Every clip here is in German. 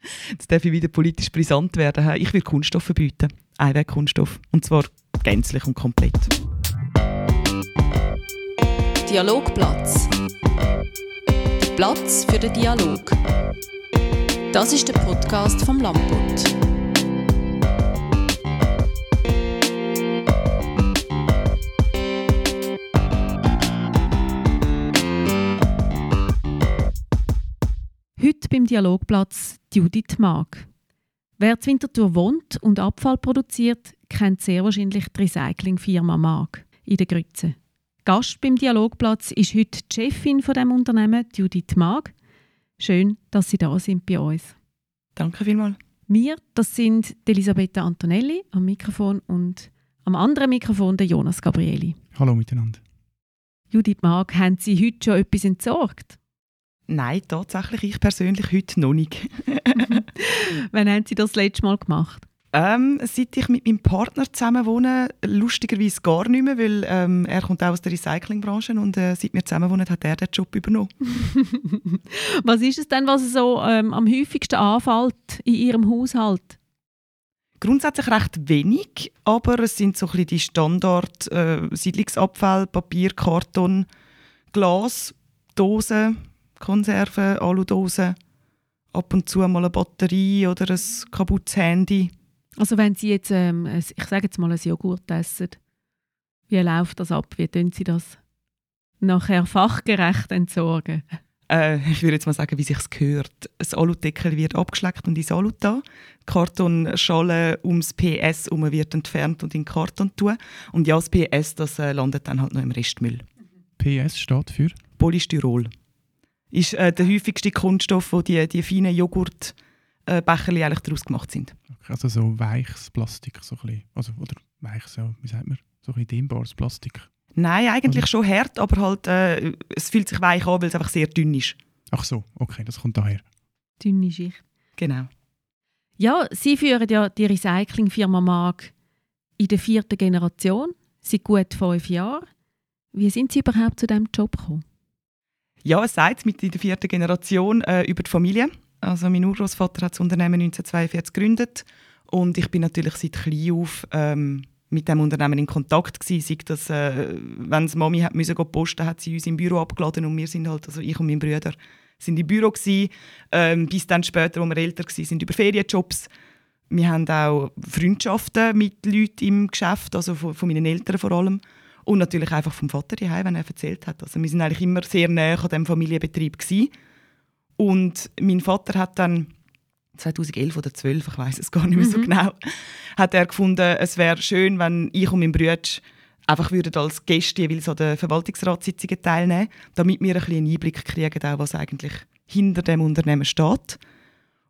Jetzt darf ich wieder politisch brisant werden. Ich will Kunststoff verbieten. Einwegkunststoff. Und zwar gänzlich und komplett. Dialogplatz. Der Platz für den Dialog. Das ist der Podcast vom Lamput. Heute beim Dialogplatz Judith Mag. Wer zu Winterthur wohnt und Abfall produziert, kennt sehr wahrscheinlich die Recyclingfirma Mag in der Grütze. Gast beim Dialogplatz ist heute die Chefin von dem Unternehmen, Judith Mag. Schön, dass Sie da sind bei uns. Danke vielmals. Wir, das sind Elisabetta Antonelli am Mikrofon und am anderen Mikrofon der Jonas Gabrieli. Hallo miteinander. Judith Mag, haben Sie heute schon etwas entsorgt? Nein, tatsächlich ich persönlich heute noch nicht. Wann haben Sie das letzte Mal gemacht? Ähm, seit ich mit meinem Partner zusammen wohne, lustigerweise gar nicht mehr, weil ähm, er kommt auch aus der Recyclingbranche und äh, seit wir zusammen wohnen, hat er den Job übernommen. was ist es denn, was so ähm, am häufigsten anfällt in Ihrem Haushalt? Grundsätzlich recht wenig, aber es sind so ein bisschen die Standard äh, Siedlungsabfälle, Papier, Karton, Glas, Dosen, Konserven, Aludosen, ab und zu mal eine Batterie oder ein kaputtes Handy. Also wenn Sie jetzt, ähm, ich sage jetzt mal, ein Joghurt essen, wie läuft das ab? Wie tun Sie das nachher fachgerecht entsorgen? Äh, ich würde jetzt mal sagen, wie sich gehört. Das Aludeckel wird abgeschleckt und ins Alu da. Die Kartonschale ums PS herum wird entfernt und in den Karton tun. Und ja, das PS das, äh, landet dann halt noch im Restmüll. PS steht für? Polystyrol. Ist äh, der häufigste Kunststoff, wo die, die feinen Joghurtbecher äh, eigentlich daraus gemacht sind. Okay, also so weiches Plastik, so ein bisschen. Also, oder weiches, ja, wie sagt man? So ein bisschen dehnbares Plastik. Nein, eigentlich oder? schon hart, aber halt, äh, es fühlt sich weich an, weil es einfach sehr dünn ist. Ach so, okay, das kommt daher. Dünne Schicht. Genau. Ja, Sie führen ja die Recyclingfirma Mag in der vierten Generation, seit gut fünf Jahren. Wie sind Sie überhaupt zu diesem Job gekommen? Ja, es sagt mit in der vierten Generation äh, über die Familie. Also mein Urgroßvater hat das Unternehmen 1942 gegründet und ich bin natürlich seit klein auf ähm, mit dem Unternehmen in Kontakt gewesen. Sei äh, wenn die Mami hat müssen posten, hat sie uns im Büro abgeladen und wir sind halt, also ich und mein Bruder, sind im Büro gewesen, ähm, bis dann später, als wir älter waren, sind über Ferienjobs. Wir haben auch Freundschaften mit Leuten im Geschäft, also von, von meinen Eltern vor allem. Und natürlich einfach vom Vater daheim, wenn er erzählt hat. Also wir sind eigentlich immer sehr nah an diesem Familienbetrieb gewesen. Und mein Vater hat dann 2011 oder 2012, ich weiß es gar nicht mehr so mhm. genau, hat er gefunden, es wäre schön, wenn ich und mein Bruder einfach würden als Gäste jeweils an den Verwaltungsratssitzungen teilnehmen, damit wir ein bisschen einen Einblick kriegen, auch was eigentlich hinter dem Unternehmen steht.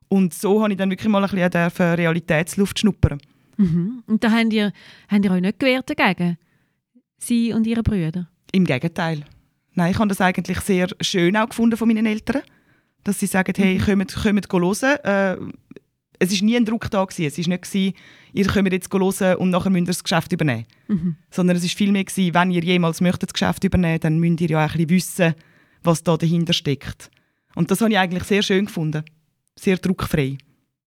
Und so habe ich dann wirklich mal ein bisschen Realitätsluft schnuppern. Mhm. Und da habt ihr, habt ihr euch nicht gewehrt dagegen? Sie und Ihre Brüder? Im Gegenteil. Nein, ich habe das eigentlich sehr schön auch gefunden von meinen Eltern, dass sie sagen, hey, mhm. kommt, kommt hören. Äh, es war nie ein Druck da. Gewesen. Es war nicht, gewesen, ihr könnt jetzt hören und nachher müsst ihr das Geschäft übernehmen. Mhm. Sondern es war vielmehr, gewesen, wenn ihr jemals möchtet das Geschäft übernehmen dann müsst ihr ja auch ein bisschen wissen, was da dahinter steckt. Und das habe ich eigentlich sehr schön gefunden. Sehr druckfrei.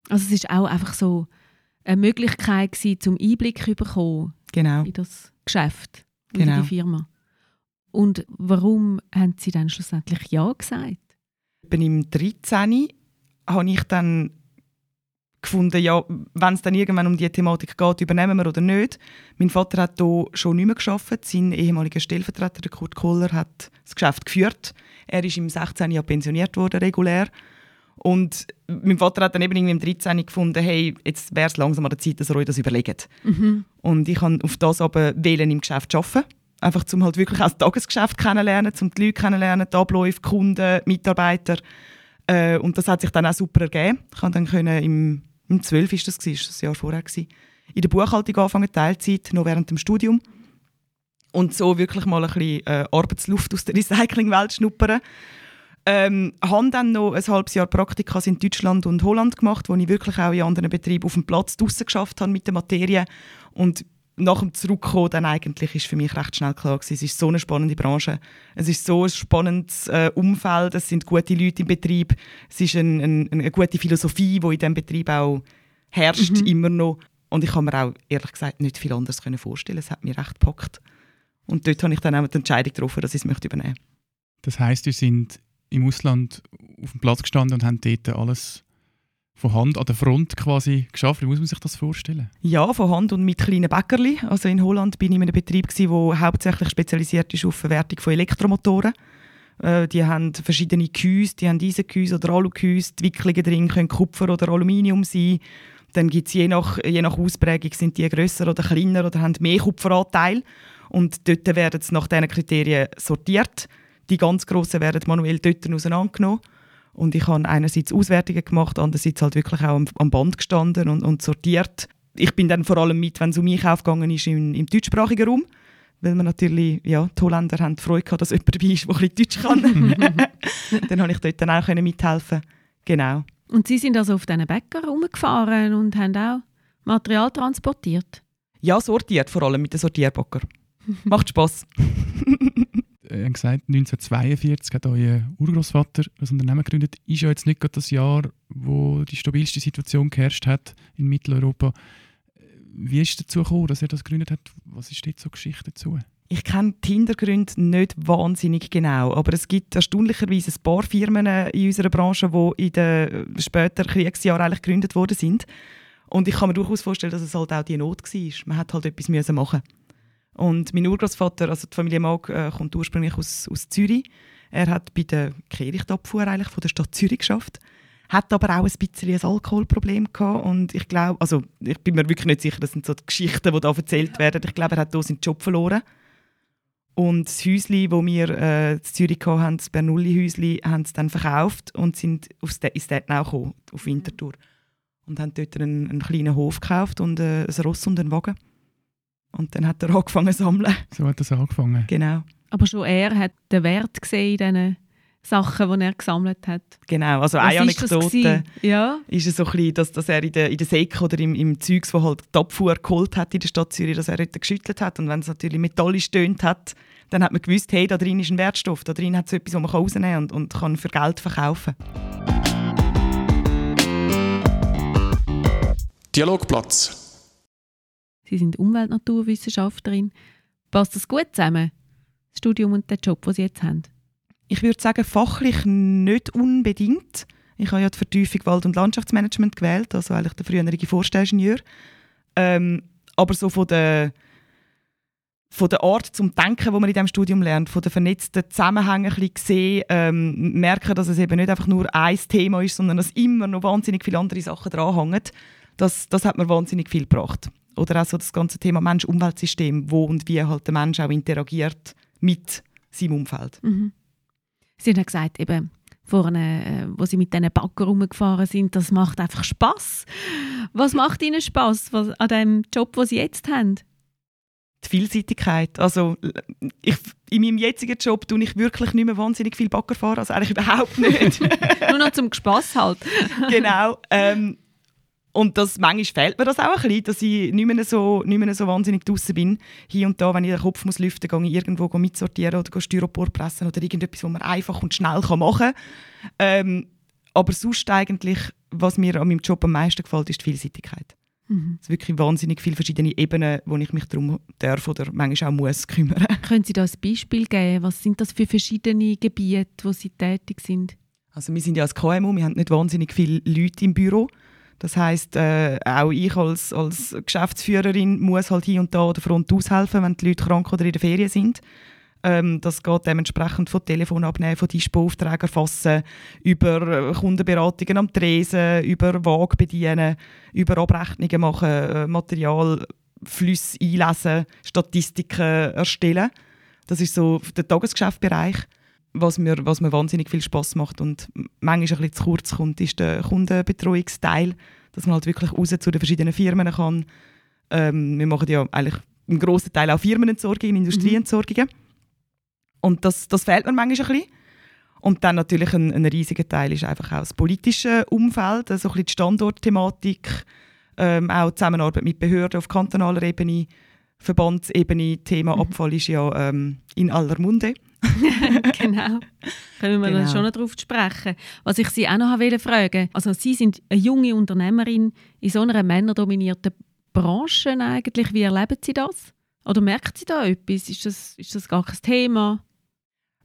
Also es war auch einfach so eine Möglichkeit gewesen, zum Einblick zu bekommen genau. in das Geschäft genau. die Firma. Und warum haben Sie dann schlussendlich Ja gesagt? Bin im 13. habe ich dann gefunden, ja, wenn es dann irgendwann um die Thematik geht, übernehmen wir oder nicht. Mein Vater hat hier schon nicht mehr gearbeitet. Sein ehemaliger Stellvertreter, der Kurt Kohler, hat das Geschäft geführt. Er ist im 16. Jahr pensioniert worden, regulär. Und mein Vater hat dann eben im 13. gefunden, hey, jetzt wäre es langsam an der Zeit, dass er euch das überlegt. Mhm. Und ich habe auf das aber wählen im Geschäft arbeiten. Einfach um halt wirklich auch das Tagesgeschäft kennenlernen, um die Leute kennenlernen, die Abläufe, Kunden, Mitarbeiter. Äh, und das hat sich dann auch super ergeben. Ich konnte dann können, im, im 12. ist das, gewesen, das Jahr vorher, gewesen, in der Buchhaltung anfangen, Teilzeit, noch während dem Studium. Und so wirklich mal ein bisschen äh, Arbeitsluft aus der Recyclingwelt schnuppern. Ähm, habe dann noch ein halbes Jahr Praktika in Deutschland und Holland gemacht, wo ich wirklich auch in anderen Betrieben auf dem Platz draussen geschafft habe mit der Materie und nach dem Zurückkommen dann eigentlich ist für mich recht schnell klar gewesen, es ist so eine spannende Branche, es ist so ein spannendes äh, Umfeld, es sind gute Leute im Betrieb, es ist ein, ein, eine gute Philosophie, die in diesem Betrieb auch herrscht, mhm. immer noch. Und ich kann mir auch ehrlich gesagt nicht viel anderes vorstellen. Es hat mich recht gepackt. Und dort habe ich dann auch die Entscheidung getroffen, dass ich es übernehmen möchte. Das heisst, wir sind im Ausland auf dem Platz gestanden und haben dort alles von Hand an der Front quasi geschafft. Wie muss man sich das vorstellen? Ja, von Hand und mit kleinen Bäckerli. Also in Holland bin ich in einem Betrieb, der hauptsächlich spezialisiert ist auf Verwertung von Elektromotoren. Äh, die haben verschiedene Gehäuse, die haben Eisengehäuse oder Alugehäuse. Die Wicklungen drin können Kupfer oder Aluminium sein. Dann gibt es je nach, je nach Ausprägung, sind die grösser oder kleiner oder haben mehr Kupferanteil. Und dort werden sie nach diesen Kriterien sortiert. Die ganz grossen werden manuell dort auseinandergenommen. Und ich habe einerseits Auswertungen gemacht, andererseits halt wirklich auch am, am Band gestanden und, und, sortiert. Ich bin dann vor allem mit, wenn es um mich aufgegangen ist, im, im deutschsprachigen Raum. Weil wir natürlich, ja, die Holländer haben die Freude gehabt, dass jemand dabei ist, der ein Deutsch kann. dann habe ich dort dann auch mithelfen Genau. Und Sie sind also auf diesen Bäcker rumgefahren und haben auch Material transportiert? Ja, sortiert, vor allem mit den Sortierbacker. Macht Spass. er hat gesagt, 1942 hat euer Urgroßvater das Unternehmen gegründet. Ist ja jetzt nicht das Jahr, wo die stabilste Situation geherrscht hat in Mitteleuropa. Wie ist es dazu gekommen, dass er das gegründet hat? Was ist dort so Geschichte dazu? Ich kenne die Hintergründe nicht wahnsinnig genau, aber es gibt erstaunlicherweise ein paar Firmen in unserer Branche, die in den späteren Kriegsjahren eigentlich gegründet worden sind. Und ich kann mir durchaus vorstellen, dass es halt auch die Not war. Man hat halt etwas machen müssen und mein Urgroßvater, also die Familie Mag, äh, kommt ursprünglich aus, aus Zürich. Er hat bei der Kehrichtabfuhr eigentlich von der Stadt Zürich geschafft, hat aber auch ein bisschen ein Alkoholproblem gehabt und ich glaube, also ich bin mir wirklich nicht sicher, das sind so die Geschichten, die da erzählt werden. Ich glaube, er hat hier seinen Job verloren. Und das Häuschen, das wir äh, in Zürich hatten, das Bernoulli-Häuschen, haben sie dann verkauft und sind aufs ins Detnau gekommen, auf Winterthur. Und haben dort einen, einen kleinen Hof gekauft und äh, ein Ross und einen Wagen. Und dann hat er angefangen zu sammeln. So hat er angefangen? Genau. Aber schon er hat den Wert gesehen in diesen Sachen, die er gesammelt hat. Genau, also Was eine Anekdote ja. ist es so ein bisschen, dass, dass er in der, in der Säcke oder im, im Zeugs, wo halt die Abfuhr geholt hat in der Stadt Zürich, dass er dort geschüttelt hat und wenn es natürlich metallisch tönt hat, dann hat man gewusst, hey, da drin ist ein Wertstoff, da drin hat es etwas, das man rausnehmen kann und, und kann für Geld verkaufen. Dialogplatz Sie sind Umweltnaturwissenschaftlerin. Passt das gut zusammen, das Studium und der Job, den Sie jetzt haben? Ich würde sagen, fachlich nicht unbedingt. Ich habe ja die Vertiefung Wald- und Landschaftsmanagement gewählt, also eigentlich der frühere Forstingenieur. Ähm, aber so von der, von der Art zum Denken, wo man in diesem Studium lernt, von den vernetzten Zusammenhängen ein ähm, merken, dass es eben nicht einfach nur ein Thema ist, sondern dass immer noch wahnsinnig viele andere Sachen dranhängen. Das, das hat mir wahnsinnig viel gebracht. Oder auch so das ganze Thema Mensch-Umweltsystem, wo und wie halt der Mensch auch interagiert mit seinem Umfeld. Mhm. Sie haben ja gesagt, eben, vorne, äh, wo Sie mit diesen Backer rumgefahren sind, das macht einfach Spaß. Was macht Ihnen Spaß an dem Job, den Sie jetzt haben? Die Vielseitigkeit. Also ich, in meinem jetzigen Job tue ich wirklich nicht mehr wahnsinnig viel Backer fahren, also eigentlich überhaupt nicht. Nur noch zum Spass halt. genau. Ähm, und das, manchmal fehlt mir das auch ein bisschen, dass ich nicht mehr so, nicht mehr so wahnsinnig draußen bin. Hier und da, wenn ich den Kopf muss lüften muss, gehe ich irgendwo mitsortieren oder Styropor pressen oder irgendetwas, was man einfach und schnell machen kann. Ähm, aber sonst eigentlich, was mir an meinem Job am meisten gefällt, ist die Vielseitigkeit. Mhm. Es sind wirklich wahnsinnig viele verschiedene Ebenen, wo ich mich darum darf oder manchmal auch muss kümmern. Können Sie da ein Beispiel geben? Was sind das für verschiedene Gebiete, wo Sie tätig sind? Also wir sind ja als KMU, wir haben nicht wahnsinnig viele Leute im Büro. Das heißt, äh, auch ich als, als Geschäftsführerin muss halt hier und da an der Front aushelfen, wenn die Leute krank oder in der Ferien sind. Ähm, das geht dementsprechend von Telefon abnehmen, von Dispo-Aufträgen fassen, über äh, Kundenberatungen am Tresen, über Waage bedienen, über Abrechnungen machen, äh, Materialflüsse einlesen, Statistiken erstellen. Das ist so der Tagesgeschäftsbereich was mir, was mir wahnsinnig viel Spaß macht und manchmal ein bisschen zu kurz kommt, ist der Kundenbetreuungsteil, dass man halt wirklich raus zu den verschiedenen Firmen kann. Ähm, wir machen ja eigentlich einen grossen Teil auch Firmenentsorgungen, Industrieentsorgungen. Mhm. Und das, das fehlt mir manchmal ein bisschen. Und dann natürlich ein, ein riesiger Teil ist einfach auch das politische Umfeld, also ein bisschen die Standortthematik, ähm, auch die Zusammenarbeit mit Behörden auf kantonaler Ebene, Verbandsebene. Thema mhm. Abfall ist ja ähm, in aller Munde. genau. Können wir genau. schon noch darauf sprechen. Was ich Sie auch noch fragen also Sie sind eine junge Unternehmerin in so einer männerdominierten Branche eigentlich. Wie erleben Sie das? Oder merken Sie da etwas? Ist das, ist das gar kein Thema?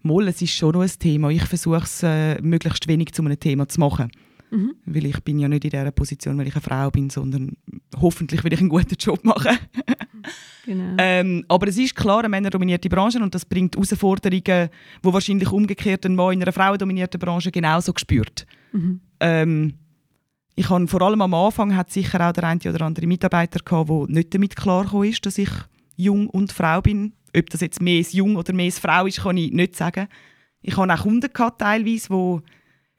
Mal, es ist schon noch ein Thema. Ich versuche es äh, möglichst wenig zu einem Thema zu machen. Mhm. Weil ich bin ja nicht in dieser Position, weil ich eine Frau bin, sondern hoffentlich will ich einen guten Job machen. genau. ähm, aber es ist klar eine männerdominierte Branche und das bringt Herausforderungen, die wahrscheinlich umgekehrt ein Mann in einer frauendominierten Branche genauso gespürt. Mhm. Ähm, ich habe vor allem am Anfang hat sicher auch der eine oder andere Mitarbeiter gehabt, der nicht damit klar ist, dass ich jung und Frau bin. Ob das jetzt mehr Jung oder mehr Frau ist, kann ich nicht sagen. Ich hatte auch Kunden gehabt, teilweise, die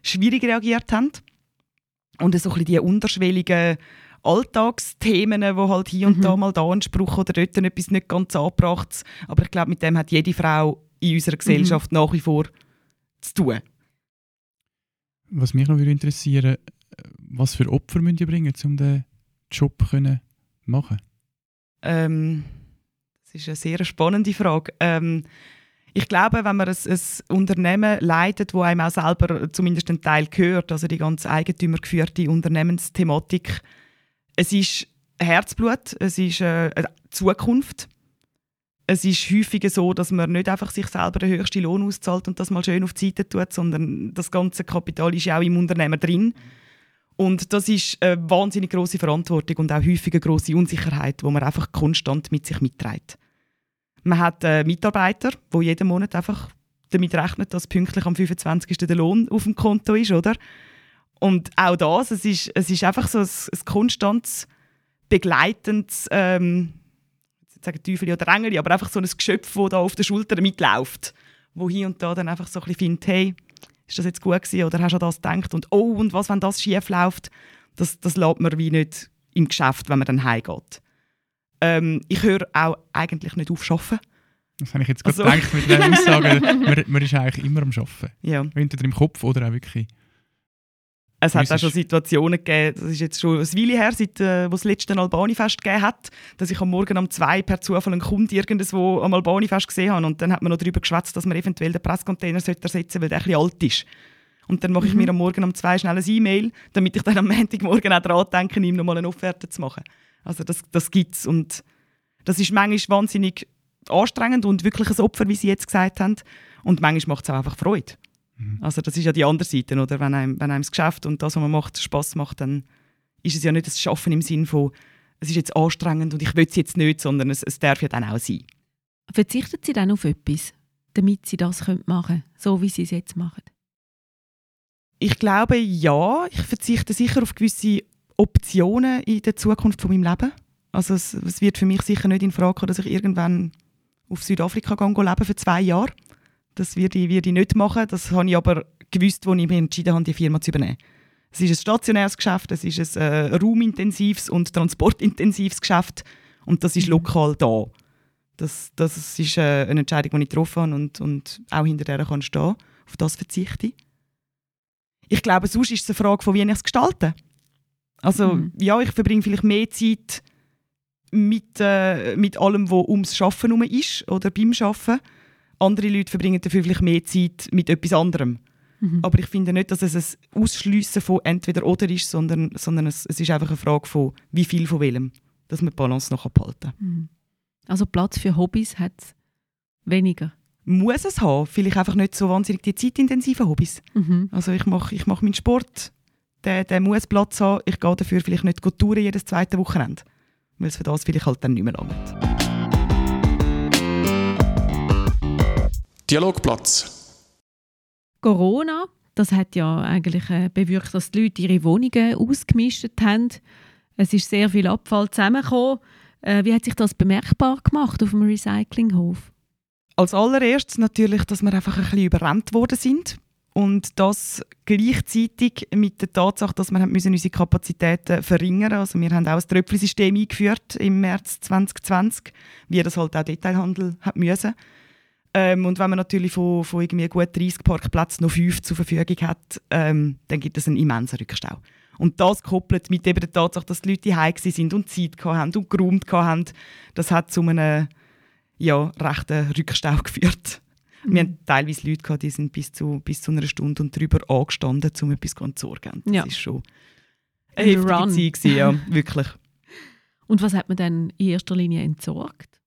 schwierig reagiert haben. Und so ein bisschen die unterschwelligen Alltagsthemen, wo halt hier und mhm. da mal da ein Spruch oder dort etwas nicht ganz angebracht. Aber ich glaube, mit dem hat jede Frau in unserer mhm. Gesellschaft mhm. nach wie vor zu tun. Was mich noch würde interessieren, was für Opfer müsst ihr bringen, um den Job zu machen? Ähm, das ist eine sehr spannende Frage. Ähm, ich glaube, wenn man ein, ein Unternehmen leitet, wo einem auch selber zumindest ein Teil gehört, also die ganze eigentümergeführte Unternehmensthematik, es ist Herzblut, es ist äh, Zukunft. Es ist häufig so, dass man nicht einfach sich selber den höchsten Lohn auszahlt und das mal schön auf die Seite tut, sondern das ganze Kapital ist ja auch im Unternehmen drin. Und das ist eine wahnsinnig große Verantwortung und auch häufig eine grosse Unsicherheit, wo man einfach konstant mit sich mitträgt. Man hat einen Mitarbeiter, der jeden Monat einfach damit rechnet, dass pünktlich am 25. der Lohn auf dem Konto ist, oder? Und auch das, es ist, es ist einfach so ein, ein konstantes, begleitendes, ähm, ich sage Teufel oder Engel, aber einfach so ein Geschöpf, das da auf der Schulter mitläuft, wo hier und da dann einfach so ein bisschen findet, hey, ist das jetzt gut gewesen oder hast du an das gedacht und oh, und was, wenn das schief läuft, das, das lässt man wie nicht im Geschäft, wenn man dann heimgeht. Ähm, ich höre auch eigentlich nicht auf Arbeiten. Das habe ich jetzt gerade also. gedacht mit der Aussage. man, man ist eigentlich immer am Arbeiten. Ja. Entweder im Kopf oder auch wirklich. Es hat auch schon Situationen gegeben, das ist jetzt schon ein Weile her, seit äh, wo es das letzte Albani-Fest gegeben hat, dass ich am Morgen um zwei per Zufall einen Kunden irgendwo am Albani-Fest gesehen habe und dann hat man noch darüber geschwätzt, dass man eventuell den Presscontainer ersetzen sollte, weil der ein bisschen alt ist. Und dann mache ich mhm. mir am Morgen um zwei schnell ein E-Mail, damit ich dann am Montagmorgen auch daran denke, ihm nochmal eine Offerte zu machen. Also das, das gibt es und das ist manchmal wahnsinnig anstrengend und wirklich ein Opfer, wie Sie jetzt gesagt haben. Und manchmal macht es auch einfach Freude. Mhm. Also das ist ja die andere Seite, oder? Wenn einem, wenn einem das Geschäft und das, was man macht, Spaß macht, dann ist es ja nicht das Schaffen im Sinn von, es ist jetzt anstrengend und ich will es jetzt nicht, sondern es, es darf ja dann auch sein. Verzichten Sie dann auf etwas, damit Sie das machen können, so wie Sie es jetzt machen? Ich glaube, ja. Ich verzichte sicher auf gewisse Optionen in der Zukunft von meinem Leben. Also es, es wird für mich sicher nicht in Frage kommen, dass ich irgendwann auf Südafrika gehen, leben für zwei Jahre. Das werde ich, werde ich nicht machen. Das habe ich aber gewusst, als ich mich entschieden habe, die Firma zu übernehmen. Es ist ein stationäres Geschäft, es ist ein äh, raumintensives und transportintensives Geschäft und das ist mhm. lokal da. Das, das ist äh, eine Entscheidung, die ich getroffen habe und, und auch hinter der kann stehen. Auf das verzichte ich. Ich glaube, sonst ist es eine Frage von, wie ich es gestalte. Also mhm. ja, ich verbringe vielleicht mehr Zeit mit, äh, mit allem, was ums Schaffen herum ist oder beim Schaffen. Andere Leute verbringen dafür vielleicht mehr Zeit mit etwas anderem. Mhm. Aber ich finde nicht, dass es ein Ausschliessen von entweder oder ist, sondern, sondern es, es ist einfach eine Frage von, wie viel von welchem, dass man die Balance noch behalten kann. Mhm. Also Platz für Hobbys hat es weniger? Muss es haben. Vielleicht einfach nicht so wahnsinnig die zeitintensiven Hobbys. Mhm. Also ich mache ich mach meinen Sport, der, der muss Platz haben. Ich gehe dafür vielleicht nicht touren jedes zweite Wochenende weil es für das vielleicht halt dann nicht mehr langt. Dialogplatz. Corona, das hat ja eigentlich äh, bewirkt, dass die Leute ihre Wohnungen ausgemistet haben. Es ist sehr viel Abfall zusammengekommen. Äh, wie hat sich das bemerkbar gemacht auf dem Recyclinghof? Als allererstes natürlich, dass wir einfach ein bisschen überrannt worden sind und das gleichzeitig mit der Tatsache, dass wir müssen unsere Kapazitäten verringern Also wir haben auch ein Tröpfelsystem eingeführt im März 2020, wie das halt auch Detailhandel hat müssen. Ähm, und wenn man natürlich von, von irgendwie gut 30 Parkplätzen noch fünf zur Verfügung hat, ähm, dann gibt es einen immensen Rückstau. Und das gekoppelt mit eben der Tatsache, dass die Leute heim sind und Zeit hatten und geräumt hatten, das hat zu einem ja, rechten Rückstau geführt. Mhm. Wir hatten teilweise Leute, gehabt, die sind bis zu, bis zu einer Stunde und darüber angestanden, um etwas zu entsorgen. Das Ja. ist schon eine heftige Run. Zeit, gewesen, ja, wirklich. Und was hat man dann in erster Linie entsorgt?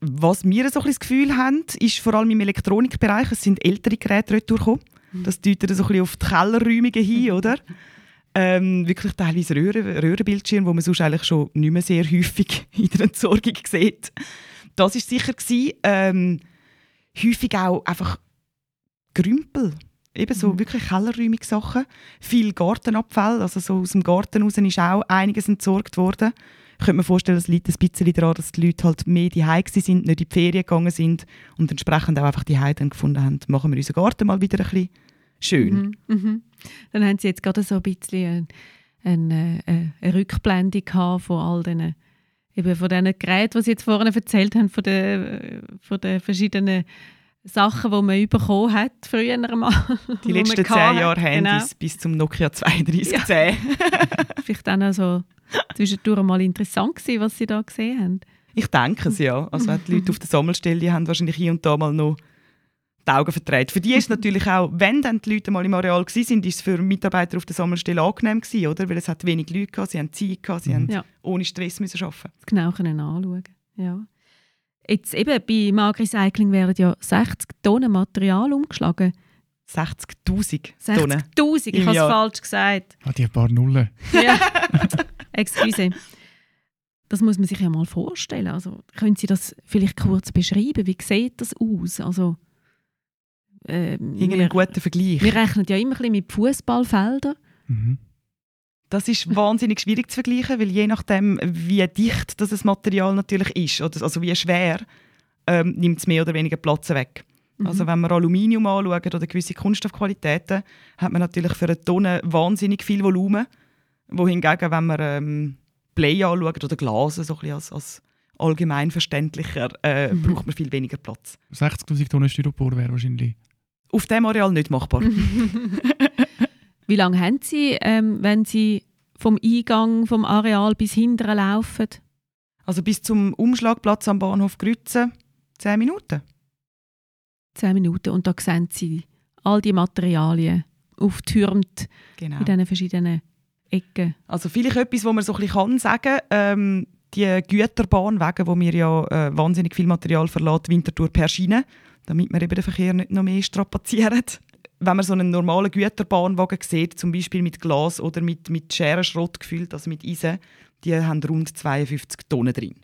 Was wir so ein das Gefühl haben, ist vor allem im Elektronikbereich, es sind ältere Geräte retourgekommen. Mhm. Das deutet so ein bisschen auf die Kellerräumungen hin, oder? Ähm, wirklich teilweise Röhren, Röhrenbildschirme, die man sonst eigentlich schon nicht mehr sehr häufig in der Entsorgung sieht. Das war sicher. Gewesen. Ähm, häufig auch einfach Grümpel. Eben so Mhm. wirklich kellerräumige Sachen. Viel Gartenabfall, also so aus dem Garten raus ist auch einiges entsorgt worden. Ich könnte mir vorstellen, es liegt ein bisschen daran, dass die Leute halt mehr die sind, nicht in die Ferien gegangen sind und entsprechend auch einfach die dann gefunden haben, machen wir unseren Garten mal wieder ein bisschen schön. Mhm. Mhm. Dann haben Sie jetzt gerade so ein bisschen eine, eine, eine Rückblendung von all diesen, eben von diesen Geräten, die Sie jetzt vorhin erzählt haben, von den, von den verschiedenen Sachen, die man bekommen hat früher einmal. Die letzten zehn. Jahre Genau. Handys bis zum Nokia 3210. Vielleicht dann auch so zwischendurch mal interessant gewesen, was Sie da gesehen haben. Ich denke es ja. Also die Leute auf der Sammelstelle haben wahrscheinlich hier und da mal noch die Augen verdreht. Für die ist es natürlich auch, wenn dann die Leute mal im Areal waren, sind, ist es für Mitarbeiter auf der Sammelstelle angenehm gewesen, oder? Weil es hat wenig Leute gehabt, sie haben Zeit gehabt, sie Mhm. haben Ja. ohne Stress müssen arbeiten. genau können anschauen ja. Jetzt eben, bei Magrecycling werden ja 60 Tonnen Material umgeschlagen. 60'000 Tonnen. 60'000, ich habe es falsch gesagt. Ah, die paar Nullen. Ja. Excuse. Das muss man sich ja mal vorstellen. Also, können Sie das vielleicht kurz beschreiben? Wie sieht das aus? Also, ähm, Irgendeinen wir, guten Vergleich. wir rechnen ja immer ein bisschen mit Fußballfeldern. Mhm. Das ist wahnsinnig schwierig zu vergleichen, weil je nachdem, wie dicht das Material natürlich ist, oder also wie schwer, ähm, nimmt es mehr oder weniger Platz weg. Mhm. Also wenn wir Aluminium anschauen oder gewisse Kunststoffqualitäten, hat man natürlich für eine Tonne wahnsinnig viel Volumen. Wohingegen, wenn man ähm, Blei anschaut oder Glas, so ein bisschen als, als allgemein verständlicher, äh, Mhm. braucht man viel weniger Platz. 60'000 Tonnen Styropor wäre wahrscheinlich. Auf dem Areal nicht machbar. Wie lange haben Sie, ähm, wenn Sie vom Eingang vom Areal bis hinten laufen? Also bis zum Umschlagplatz am Bahnhof Grütze 10 Minuten. Zehn Minuten. Und da sehen Sie all die Materialien auftürmt Genau. in diesen verschiedenen Ecken. Also vielleicht etwas, wo man so ein bisschen kann sagen ähm, die Güterbahnwege, wo wir ja äh, wahnsinnig viel Material verlässt, Winterthur per Schiene, damit wir eben den Verkehr nicht noch mehr strapazieren. Wenn man so einen normalen Güterbahnwagen sieht, zum Beispiel mit Glas oder mit, mit Scherenschrott gefüllt, also mit Eisen, die haben rund 52 Tonnen drin.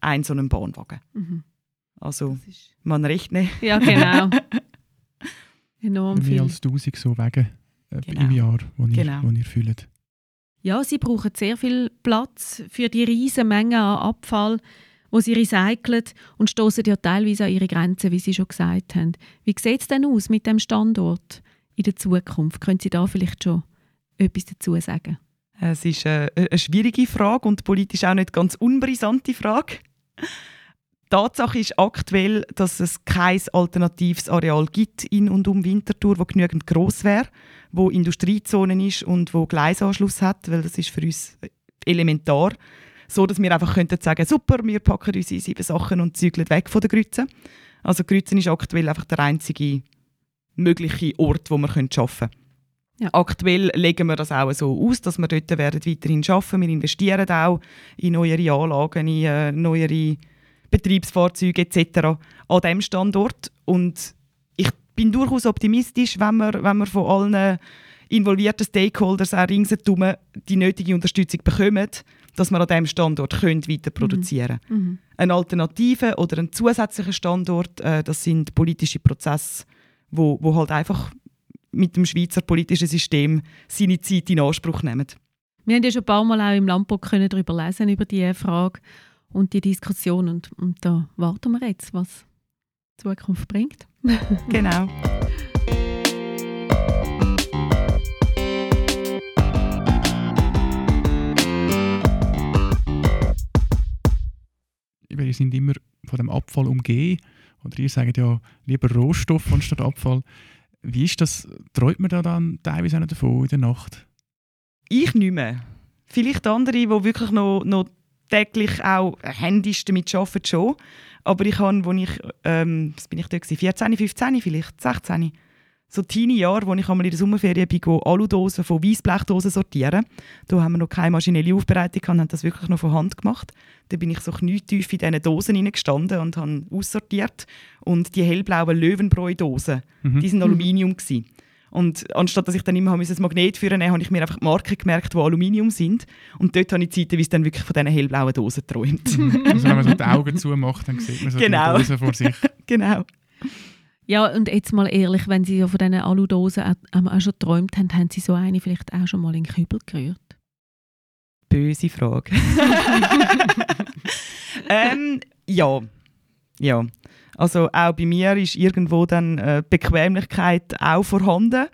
Ein so einen Bahnwagen. Mhm. Also ist man rechnet. Ja, genau. Enorm Mehr viel. als 1000 so Wege äh, Genau. im Jahr, die ihr, Genau. wo ihr füllt. Ja, sie brauchen sehr viel Platz für die riesen Menge an Abfall, wo sie recyceln und stoßen ja teilweise an ihre Grenzen, wie Sie schon gesagt haben. Wie sieht es denn aus mit dem Standort in der Zukunft? Können Sie da vielleicht schon etwas dazu sagen? Es ist äh, eine schwierige Frage und politisch auch nicht ganz unbrisante Frage. Tatsache ist aktuell, dass es kein alternatives Areal gibt in und um Winterthur, wo genügend groß wäre, wo Industriezonen ist und wo Gleisanschluss hat, weil das ist für uns elementar, so dass wir einfach könnten sagen, super, wir packen unsere sieben Sachen und zügeln weg von der Grütze. Also Grützen ist aktuell einfach der einzige mögliche Ort, wo wir arbeiten können. Ja. Aktuell legen wir das auch so aus, dass wir dort werden weiterhin arbeiten. Wir investieren auch in neuere Anlagen, in äh, neuere Betriebsfahrzeuge etc. an diesem Standort. Und ich bin durchaus optimistisch, wenn wir, wenn wir von allen involvierten Stakeholders auch ringsherum die nötige Unterstützung bekommen, dass wir an diesem Standort können weiter produzieren können. Mhm. Eine Alternative oder ein zusätzlicher Standort, äh, das sind politische Prozesse, wo, wo halt einfach mit dem Schweizer politischen System seine Zeit in Anspruch nehmen. Wir haben ja schon ein paar Mal auch im Landbot können darüber lesen, über diese Frage und die Diskussion. Und, und da warten wir jetzt, was die Zukunft bringt. Genau. Wir sind immer von dem Abfall umgeben. Oder ihr sagt ja lieber Rohstoff anstatt Abfall. Wie ist das? Träumt man da dann teilweise auch davon in der Nacht? Ich nicht mehr. Vielleicht andere, die wirklich noch, noch täglich auch händisch damit arbeiten, schon. Aber ich habe, wo ich, ähm, was bin ich da gewesen? 14, 15 vielleicht, 16 so Teenie-Jahre, wo ich einmal in der Sommerferien bin, Aludosen von Weissblechdosen sortieren. Da haben wir noch keine maschinelle Aufbereitung gehabt, haben das wirklich noch von Hand gemacht. Da bin ich so knietief in diesen Dosen gestanden und habe aussortiert. Und die hellblauen Löwenbräu-Dosen, mhm. die waren Aluminium. Gewesen. Und anstatt dass ich dann immer ein Magnet führen habe ich mir einfach die Marken gemerkt, die Aluminium sind. Und dort habe ich Zeiten, wie es dann wirklich von diesen hellblauen Dosen träumt. also wenn man so die Augen zumacht, dann sieht man so genau. die Dosen vor sich. genau. Ja, und jetzt mal ehrlich, wenn Sie ja von diesen Aludosen auch, auch schon geträumt haben, haben Sie so eine vielleicht auch schon mal in den Kübel gerührt? Böse Frage. ähm, ja. Ja. Also auch bei mir ist irgendwo dann äh, Bequemlichkeit auch vorhanden.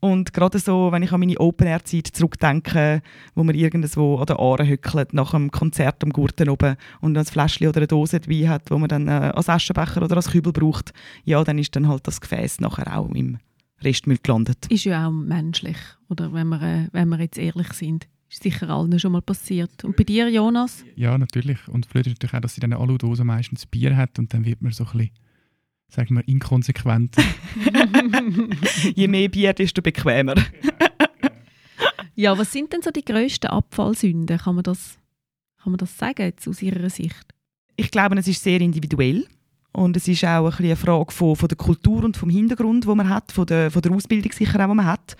Und gerade so, wenn ich an meine Open-Air-Zeit zurückdenke, wo man irgendwo an der Aare hückelt, nach einem Konzert am Gurten oben und ein Fläschchen oder eine Dose dabei hat, wo man dann äh, als Aschenbecher oder als Kübel braucht, ja, dann ist dann halt das Gefäß nachher auch im Restmüll gelandet. Ist ja auch menschlich, oder wenn wir, äh, wenn wir jetzt ehrlich sind. Ist sicher allen schon mal passiert. Und bei dir, Jonas? Ja, natürlich. Und blöd ist natürlich auch, dass sie dann eine Aludose meistens Bier hat und dann wird man so ein bisschen sagen wir, inkonsequent. Je mehr Bier, desto bequemer. ja, was sind denn so die grössten Abfallsünden? Kann man das, kann man das sagen, jetzt aus Ihrer Sicht? Ich glaube, es ist sehr individuell. Und es ist auch ein eine Frage von, von der Kultur und vom Hintergrund, wo man hat, von der, von der Ausbildung sicher auch, die man hat.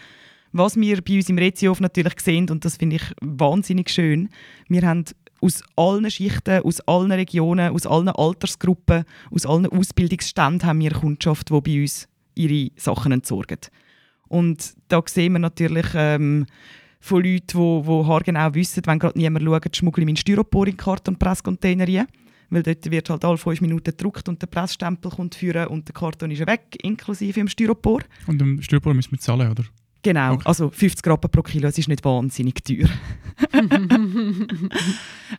Was wir bei uns im Reziof natürlich sehen, und das finde ich wahnsinnig schön, wir haben aus allen Schichten, aus allen Regionen, aus allen Altersgruppen, aus allen Ausbildungsständen haben wir Kundschaft, die bei uns ihre Sachen entsorgen. Und da sehen wir natürlich ähm, von Leuten, die, die haargenau wissen, wenn gerade niemand schaut, schmuggle ich meinen Styropor in Karton-Presscontainer rein. Weil dort wird halt alle fünf Minuten gedruckt und der Pressstempel kommt führen und der Karton ist weg, inklusive dem Styropor. Und dem Styropor müssen wir zahlen, oder? Genau, okay. also 50 Rappen pro Kilo, das ist nicht wahnsinnig teuer.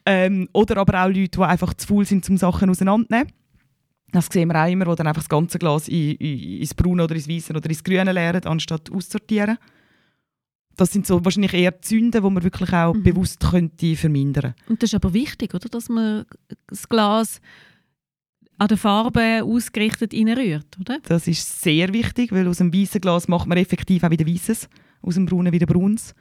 ähm, oder aber auch Leute, die einfach zu faul sind, um Sachen auseinanderzunehmen. Das sehen wir auch immer, die dann einfach das ganze Glas in, in, ins Braune oder ins Weiße oder ins Grüne leeren, anstatt aussortieren. Das sind so wahrscheinlich eher die Sünden, die man wirklich auch mhm. bewusst könnte vermindern könnte. Und das ist aber wichtig, oder? dass man das Glas an der Farbe ausgerichtet reinrührt, oder? Das ist sehr wichtig, weil aus dem weißen Glas macht man effektiv auch wieder weißes, aus dem braunen wieder bruns.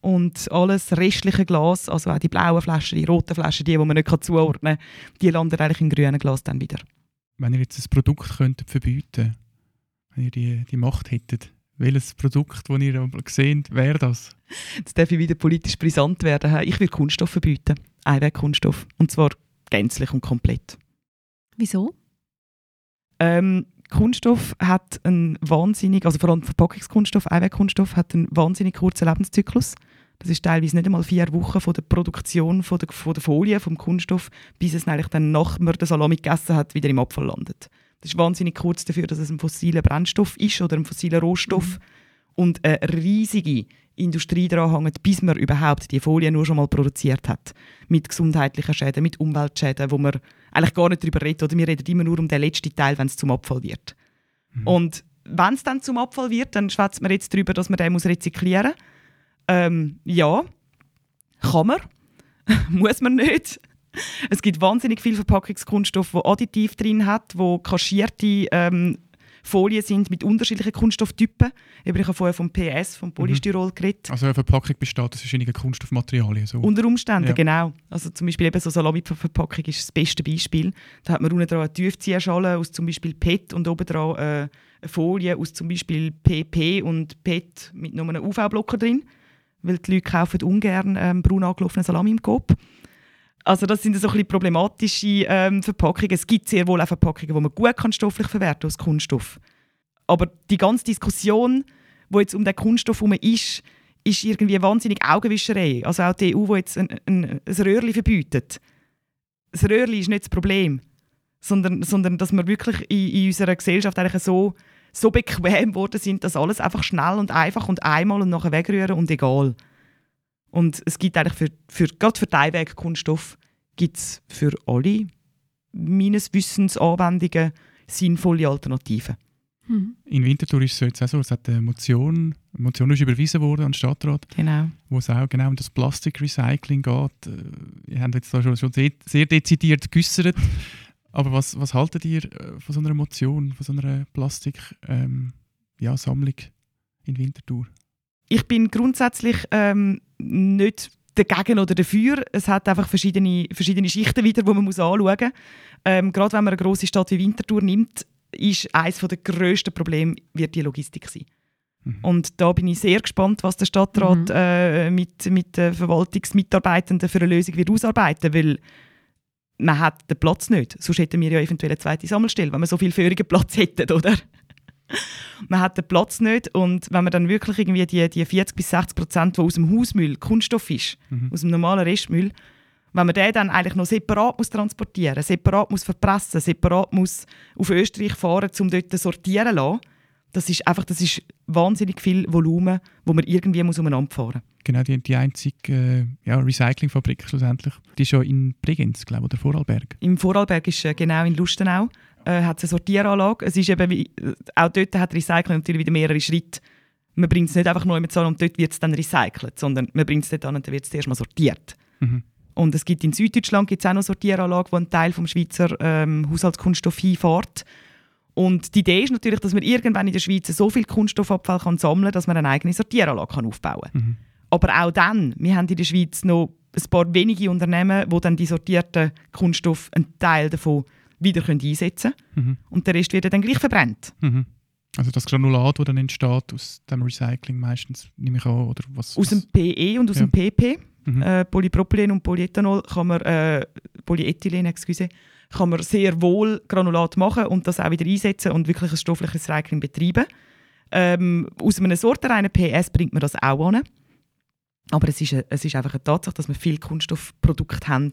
Und alles restliche Glas, also auch die blauen Flaschen, die roten Flaschen, die, die man nicht zuordnen kann, die landen eigentlich im grünen Glas dann wieder. Wenn ihr jetzt ein Produkt könntet verbieten wenn ihr die, die Macht hättet, welches Produkt, das ihr seht, wäre das? Jetzt darf ich wieder politisch brisant werden. Ich will Kunststoff verbieten. Einwegkunststoff. Und zwar gänzlich und komplett. Wieso? Ähm, Kunststoff hat einen wahnsinnig, also vor allem Verpackungskunststoff, Einwegkunststoff hat einen wahnsinnig kurzen Lebenszyklus. Das ist teilweise nicht einmal vier Wochen von der Produktion von der, von der Folie, vom Kunststoff, bis es eigentlich dann, nachdem man den Salami gegessen hat, wieder im Abfall landet. Das ist wahnsinnig kurz dafür, dass es ein fossiler Brennstoff ist oder ein fossiler Rohstoff. Mhm. Und eine riesige Industrie daran hängt, bis man überhaupt die Folie nur schon mal produziert hat. Mit gesundheitlichen Schäden, mit Umweltschäden, wo man eigentlich gar nicht darüber redet. Oder wir reden immer nur um den letzten Teil, wenn es zum Abfall wird. Mhm. Und wenn es dann zum Abfall wird, dann schwätzt man jetzt darüber, dass man den muss rezyklieren muss. Ähm, ja, kann man. muss man nicht. Es gibt wahnsinnig viel Verpackungskunststoff, wo Additiv drin hat, wo kaschierte ähm, Folien sind mit unterschiedlichen Kunststofftypen. Ich habe vorher vom PS, vom Polystyrol mhm. geredet. Also eine Verpackung besteht aus verschiedenen Kunststoffmaterialien? So. Unter Umständen, ja. genau. Also zum Beispiel eben so Salami-Verpackung ist das beste Beispiel. Da hat man unten dran eine Tiefzieherschale aus zum Beispiel PET und oben dran äh, eine Folie aus zum Beispiel PP und PET mit nur einem UV-Blocker drin. Weil die Leute kaufen ungern ähm, braun angelaufenen Salami im Kopf. Also das sind so ein problematische ähm, Verpackungen. Es gibt sehr wohl auch Verpackungen, die man gut kann stofflich verwerten als Kunststoff. Aber die ganze Diskussion, die jetzt um den Kunststoff herum ist, ist irgendwie wahnsinnig Augenwischerei. Also auch die EU, die jetzt ein, ein, ein Röhrchen verbietet. Das Röhrchen ist nicht das Problem, sondern, sondern dass wir wirklich in, in unserer Gesellschaft eigentlich so, so bequem geworden sind, dass alles einfach schnell und einfach und einmal und nachher wegrühren und egal. Und es gibt eigentlich für, für gerade für Teilweg-Kunststoff gibt es für alle meines Wissens Anwendungen sinnvolle Alternativen. Mhm. In Winterthur ist es so jetzt auch so, es hat eine Motion, eine Motion ist überwiesen worden an den Stadtrat, Genau. wo es auch genau um das Plastikrecycling geht. Ihr habt jetzt da schon, schon sehr, sehr dezidiert geäussert. Aber was, was haltet ihr äh, von so einer Motion, von so einer Plastiksammlung ja, Sammlung in Winterthur? Ich bin grundsätzlich ähm, nicht dagegen oder dafür. Es hat einfach verschiedene, verschiedene Schichten wieder, die man muss anschauen muss. Ähm, gerade wenn man eine grosse Stadt wie Winterthur nimmt, ist eines der grössten Probleme wird die Logistik sein. Mhm. Und da bin ich sehr gespannt, was der Stadtrat Mhm. äh, mit, mit den Verwaltungsmitarbeitenden für eine Lösung wird ausarbeiten weil man hat den Platz nicht. Sonst hätten wir ja eventuell eine zweite Sammelstelle, wenn wir so viel feurigen Platz hätten, oder? man hat den Platz nicht und wenn man dann wirklich irgendwie die, die 40 bis 60 Prozent, die aus dem Hausmüll Kunststoff ist, Mhm. aus dem normalen Restmüll, wenn man den dann eigentlich noch separat muss transportieren, separat muss verpressen, separat muss auf Österreich fahren, um dort sortieren zu lassen, das ist einfach, das ist wahnsinnig viel Volumen, wo man irgendwie muss umeinander fahren. Genau, die, die einzige äh, ja, Recyclingfabrik schlussendlich, die ist ja in Bregenz, glaube ich, oder Vorarlberg. Im Vorarlberg ist äh, genau in Lustenau äh, hat es eine Sortieranlage. Es ist eben wie, äh, auch dort hat Recycling natürlich wieder mehrere Schritte. Man bringt es nicht einfach neu mit und dort wird es dann recycelt, sondern man bringt es dort an und dann wird es zuerst mal sortiert. Mhm. Und es gibt in Süddeutschland gibt's auch noch Sortieranlage, wo ein Teil vom Schweizer ähm, Haushaltskunststoff hinfährt. Und die Idee ist natürlich, dass man irgendwann in der Schweiz so viel Kunststoffabfall kann sammeln kann, dass man eine eigene Sortieranlage kann aufbauen kann. Mhm. Aber auch dann, wir haben in der Schweiz noch ein paar wenige Unternehmen, die dann die sortierten Kunststoff, einen Teil davon, wieder können einsetzen können. Mhm. Und der Rest wird dann gleich verbrennt. Mhm. Also das Granulat, das dann entsteht aus dem Recycling meistens, nehme ich an, oder was? Aus dem PE und aus Ja. dem PP, Mhm. äh, Polypropylen und Polyethanol, kann man, äh, Polyethylen, excuse, kann man sehr wohl Granulat machen und das auch wieder einsetzen und wirklich ein stoffliches Recycling betreiben. Ähm, aus einem sortenreinen PS bringt man das auch an. Aber es ist, eine, es ist einfach eine Tatsache, dass wir viele Kunststoffprodukte haben,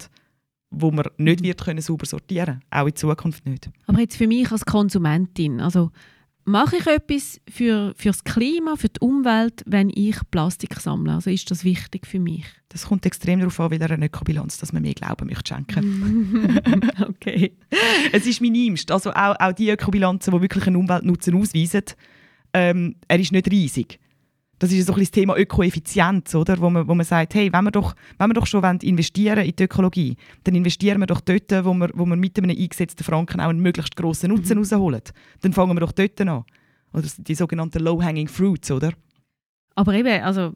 wo man nicht wird können sauber sortieren auch in Zukunft nicht. Aber jetzt für mich als Konsumentin, also mache ich etwas für, für das Klima, für die Umwelt, wenn ich Plastik sammle? Also ist das wichtig für mich? Das kommt extrem darauf an, wieder eine Ökobilanz, dass man mehr Glauben möchte schenken. okay. es ist minimst. Also auch, auch die Ökobilanzen, die wirklich einen Umweltnutzen ausweisen, ähm, er ist nicht riesig. Das ist so ein das Thema Ökoeffizienz, oder? Wo, man, wo man sagt, hey, wenn wir doch, wenn wir doch schon investieren in die Ökologie, dann investieren wir doch dort, wo wir, wo wir mit einem eingesetzten Franken auch einen möglichst grossen Nutzen rausholen. Dann fangen wir doch dort an. Oder die sogenannten Low-Hanging Fruits, oder? Aber eben, also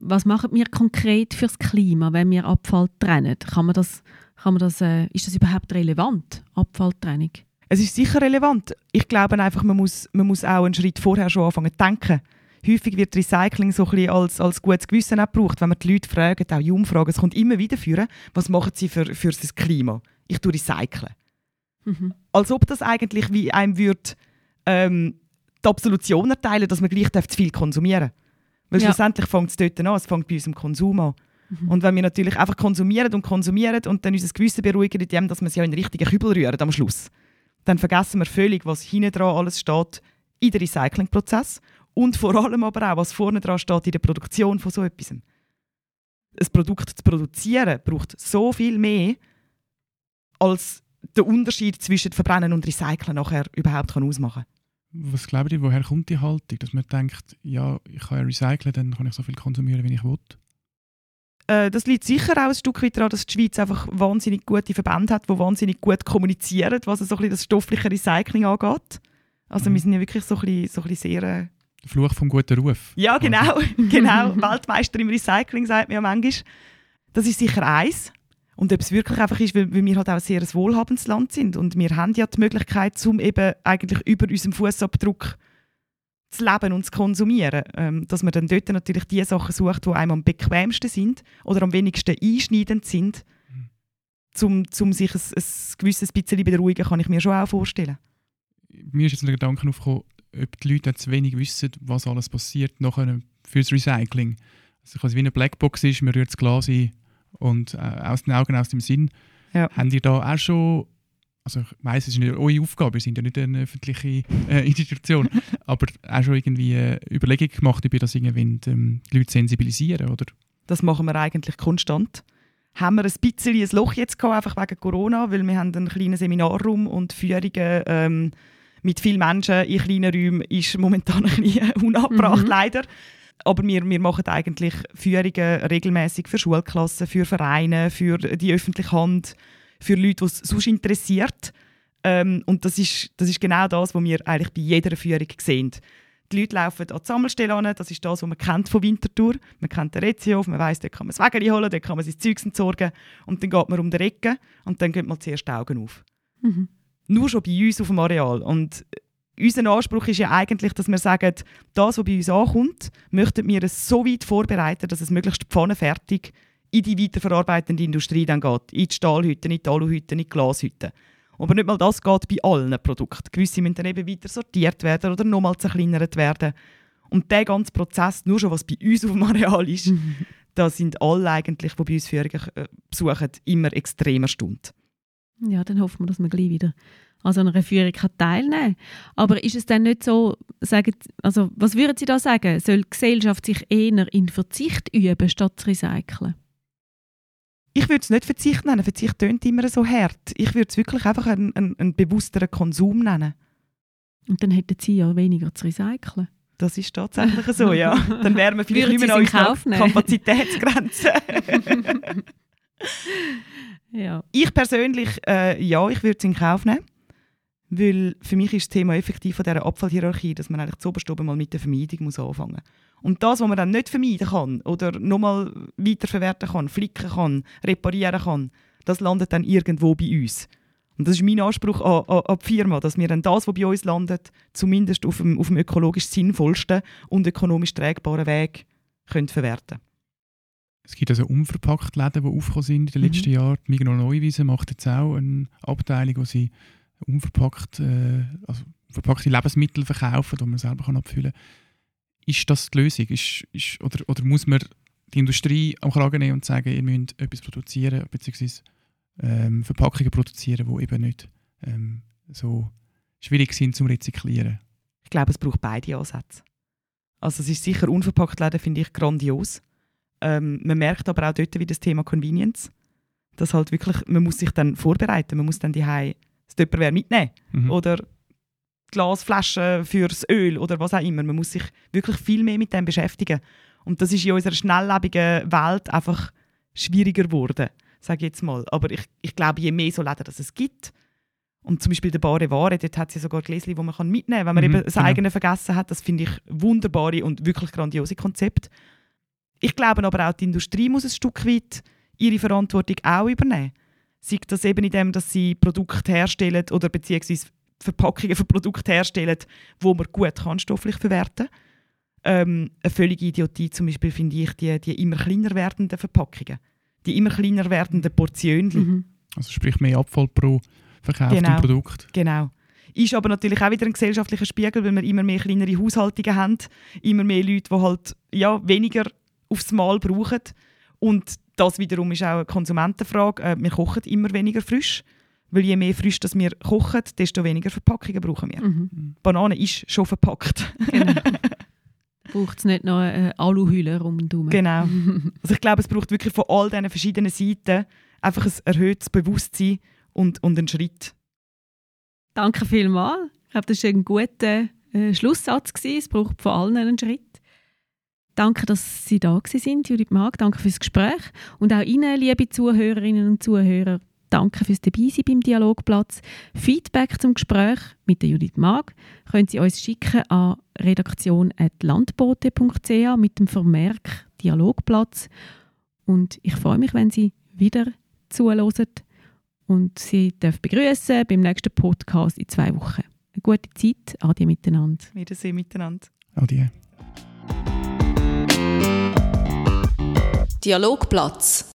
was machen wir konkret fürs Klima, wenn wir Abfall trennen? Kann man das, kann man das, äh, ist das überhaupt relevant, Abfalltrennung? Es ist sicher relevant. Ich glaube einfach, man muss, man muss auch einen Schritt vorher schon anfangen zu denken. Häufig wird Recycling so ein bisschen als, als gutes Gewissen auch gebraucht, wenn man die Leute fragt, auch junge Fragen, es kommt immer wieder führen, was machen sie für, für das Klima? Ich tue recyceln. Mhm. Als ob das eigentlich wie einem würde, ähm, die Absolution erteilen, dass man gleich darf zu viel konsumieren Weil Ja. schlussendlich fängt es dort an, es fängt bei uns im Konsum an. Mhm. Und wenn wir natürlich einfach konsumieren und konsumieren und dann unser Gewissen beruhigen, indem dass wir es ja in den richtigen Kübel rühren am Schluss, dann vergessen wir völlig, was hinten dran alles steht in den Recyclingprozess und vor allem aber auch, was vorne dran steht in der Produktion von so etwas. Ein Produkt zu produzieren braucht so viel mehr, als der Unterschied zwischen Verbrennen und Recyceln nachher überhaupt kann ausmachen Was glaubt ihr, woher kommt die Haltung? Dass man denkt, ja, ich kann ja recyceln, dann kann ich so viel konsumieren, wie ich will. äh, Das liegt sicher auch ein Stück weit daran, dass die Schweiz einfach wahnsinnig gute Verbände hat, die wahnsinnig gut kommunizieren, was so ein bisschen das stoffliche Recycling angeht. Also Mhm. wir sind ja wirklich so ein bisschen, so ein bisschen sehr... Fluch vom guten Ruf. Ja, genau. genau. Weltmeister im Recycling, sagt man ja manchmal. Das ist sicher eins. Und ob es wirklich einfach ist, weil, weil wir halt auch ein sehr wohlhabendes Land sind. Und wir haben ja die Möglichkeit, um eben eigentlich über unserem Fußabdruck zu leben und zu konsumieren. Ähm, dass man dann dort natürlich die Sachen sucht, die einem am bequemsten sind oder am wenigsten einschneidend sind, um, um sich ein, ein gewisses bisschen beruhigen, kann ich mir schon auch vorstellen. Mir ist jetzt ein Gedanke aufgekommen, ob die Leute zu wenig wissen, was alles passiert nachher fürs Recycling. Also quasi wie eine Blackbox ist, man rührt das Glas ein und äh, aus den Augen, aus dem Sinn. Ja. Habt ihr da auch schon, also ich weiss, es ist nicht eure Aufgabe, wir sind ja nicht eine öffentliche äh, Institution, aber auch schon irgendwie äh, Überlegungen gemacht, ob ihr das irgendwie ähm, die Leute sensibilisieren oder? Das machen wir eigentlich konstant. Haben wir ein bisschen ein Loch jetzt gehabt, einfach wegen Corona, weil wir haben einen kleinen Seminarraum und Führungen ähm, mit vielen Menschen in kleinen Räumen ist momentan ein bisschen unabgebracht, mhm. leider. Aber wir, wir machen eigentlich Führungen regelmäßig für Schulklassen, für Vereine, für die öffentliche Hand, für Leute, die es sonst interessiert. Ähm, und das ist, das ist genau das, was wir eigentlich bei jeder Führung sehen. Die Leute laufen an die Sammelstelle an, das ist das, was man kennt von Winterthur. Man kennt den Rezihof, man weiss, dort kann man das Wägeli holen, dort kann man sein Zeug entsorgen. Und dann geht man um die Ecke und dann geht man zuerst die Augen auf. Mhm. Nur schon bei uns auf dem Areal. Und unser Anspruch ist ja eigentlich, dass wir sagen, das, was bei uns ankommt, möchten wir es so weit vorbereiten, dass es möglichst pfannenfertig in die weiterverarbeitende Industrie dann geht. In die Stahlhütten, in die Aluhütten, in die Glashütten. Aber nicht mal das geht bei allen Produkten. Gewisse müssen dann eben weiter sortiert werden oder nochmal zerkleinert werden. Und der ganze Prozess, nur schon was bei uns auf dem Areal ist, da sind alle eigentlich, die bei uns Führungen äh, besuchen, immer extrem erstaunt. Ja, dann hoffen wir, dass wir gleich wieder an so einer Führung teilnehmen kann. Aber ist es dann nicht so, sagen, also was würden Sie da sagen? Soll die Gesellschaft sich eher in Verzicht üben, statt zu recyceln? Ich würde es nicht Verzicht nennen. Verzicht tönt immer so hart. Ich würde es wirklich einfach einen, einen, einen bewussteren Konsum nennen. Und dann hätten Sie ja weniger zu recyceln. Das ist tatsächlich so, ja. Dann wären wir vielleicht nicht mehr an unserer Kapazitätsgrenze. ja. Ich persönlich, äh, ja, ich würde es in Kauf nehmen. Weil für mich ist das Thema effektiv von dieser Abfallhierarchie, dass man eigentlich zu oben mal mit der Vermeidung muss anfangen muss. Und das, was man dann nicht vermeiden kann oder nochmal weiterverwerten kann, flicken kann, reparieren kann, das landet dann irgendwo bei uns. Und das ist mein Anspruch an, an, an, die Firma, dass wir dann das, was bei uns landet, zumindest auf dem, auf dem ökologisch sinnvollsten und ökonomisch tragbaren Weg können verwerten Es gibt also unverpackt Läden, die aufgekommen sind in den mhm. letzten Jahren. Die Migros Neuwiese macht jetzt auch eine Abteilung, wo sie unverpackt, äh, also verpackte Lebensmittel verkaufen, die man selber kann abfüllen kann ist das die Lösung? Ist, ist, oder, oder muss man die Industrie am Kragen nehmen und sagen, ihr müsst etwas produzieren, beziehungsweise ähm, Verpackungen produzieren, die eben nicht ähm, so schwierig sind zum Rezyklieren? Ich glaube, es braucht beide Ansätze. Also es ist sicher unverpackt Läden, finde ich grandios. Ähm, man merkt aber auch dort wie das Thema Convenience, dass halt wirklich, man muss sich dann vorbereiten, man muss dann die das Tupperware mitnehmen mhm. oder Glasflaschen fürs Öl oder was auch immer. Man muss sich wirklich viel mehr mit dem beschäftigen. Und das ist in unserer schnelllebigen Welt einfach schwieriger geworden, sage ich jetzt mal. Aber ich, ich glaube, je mehr so Läden es gibt, und zum Beispiel der Bare Ware, dort hat es ja sogar Gläschen, die man mitnehmen kann, wenn man mhm, eben das genau. eigene vergessen hat. Das finde ich wunderbare und wirklich grandiose Konzept. Ich glaube aber auch, die Industrie muss ein Stück weit ihre Verantwortung auch übernehmen. Sei das eben in dem, dass sie Produkte herstellen oder beziehungsweise Verpackungen für Produkte herstellen, wo man gut kann, stofflich verwerten ähm, Eine völlige Idiotie zum Beispiel finde ich die, die immer kleiner werdenden Verpackungen. Die immer kleiner werdenden Portionen. Mhm. Also sprich mehr Abfall pro verkauftem genau, Produkt. Genau. Ist aber natürlich auch wieder ein gesellschaftlicher Spiegel, weil wir immer mehr kleinere Haushaltungen haben, immer mehr Leute, die halt ja, weniger aufs Mal brauchen. Und das wiederum ist auch eine Konsumentenfrage. Äh, wir kochen immer weniger frisch. Weil je mehr frisch das wir kochen, desto weniger Verpackungen brauchen wir. Mhm. Banane ist schon verpackt. Genau. braucht es nicht noch eine Aluhülle rundherum. Genau. Also ich glaube, es braucht wirklich von all diesen verschiedenen Seiten einfach ein erhöhtes Bewusstsein und, und einen Schritt. Danke vielmals. Ich glaube, das war ein guter äh, Schlusssatz. Gewesen. Es braucht von allen einen Schritt. Danke, dass Sie da sind, Judith Mag. Danke fürs Gespräch. Und auch Ihnen, liebe Zuhörerinnen und Zuhörer, Danke fürs Dabeisein beim Dialogplatz. Feedback zum Gespräch mit der Judith Mag können Sie uns schicken an redaktion.landbote.ch mit dem Vermerk Dialogplatz. Und ich freue mich, wenn Sie wieder zuhören und Sie dürfen begrüßen beim nächsten Podcast in zwei Wochen. Eine gute Zeit. Adi miteinander. Wiedersehen miteinander. Adi. Dialogplatz